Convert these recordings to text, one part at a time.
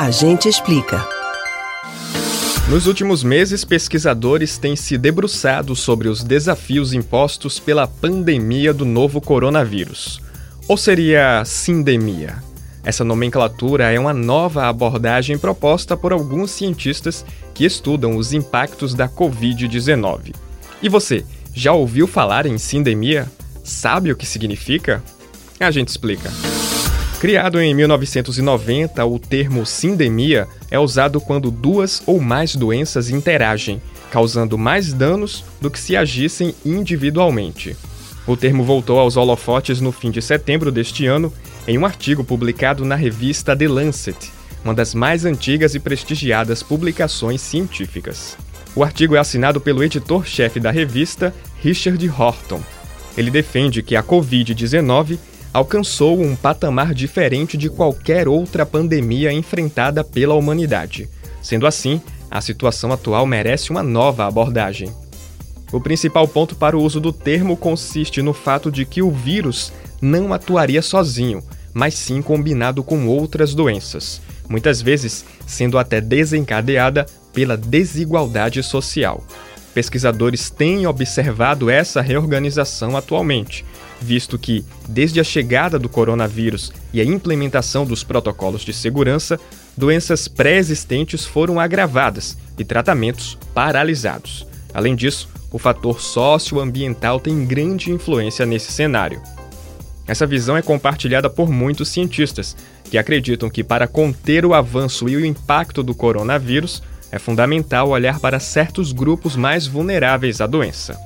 A gente explica. Nos últimos meses, pesquisadores têm se debruçado sobre os desafios impostos pela pandemia do novo coronavírus. Ou seria sindemia? Essa nomenclatura é uma nova abordagem proposta por alguns cientistas que estudam os impactos da Covid-19. E você, já ouviu falar em sindemia? Sabe o que significa? A gente explica. Criado em 1990, o termo sindemia é usado quando duas ou mais doenças interagem, causando mais danos do que se agissem individualmente. O termo voltou aos holofotes no fim de setembro deste ano, em um artigo publicado na revista The Lancet, uma das mais antigas e prestigiadas publicações científicas. O artigo é assinado pelo editor-chefe da revista, Richard Horton. Ele defende que a Covid-19 alcançou um patamar diferente de qualquer outra pandemia enfrentada pela humanidade. Sendo assim, a situação atual merece uma nova abordagem. O principal ponto para o uso do termo consiste no fato de que o vírus não atuaria sozinho, mas sim combinado com outras doenças, muitas vezes sendo até desencadeada pela desigualdade social. Pesquisadores têm observado essa reorganização atualmente, visto que, desde a chegada do coronavírus e a implementação dos protocolos de segurança, doenças pré-existentes foram agravadas e tratamentos paralisados. Além disso, o fator socioambiental tem grande influência nesse cenário. Essa visão é compartilhada por muitos cientistas, que acreditam que, para conter o avanço e o impacto do coronavírus, é fundamental olhar para certos grupos mais vulneráveis à doença.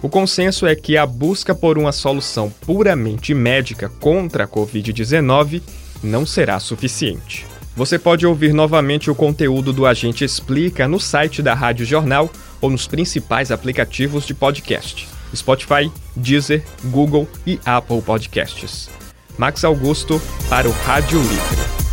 O consenso é que a busca por uma solução puramente médica contra a Covid-19 não será suficiente. Você pode ouvir novamente o conteúdo do Agente Explica no site da Rádio Jornal ou nos principais aplicativos de podcast. Spotify, Deezer, Google e Apple Podcasts. Max Augusto para o Rádio Livre.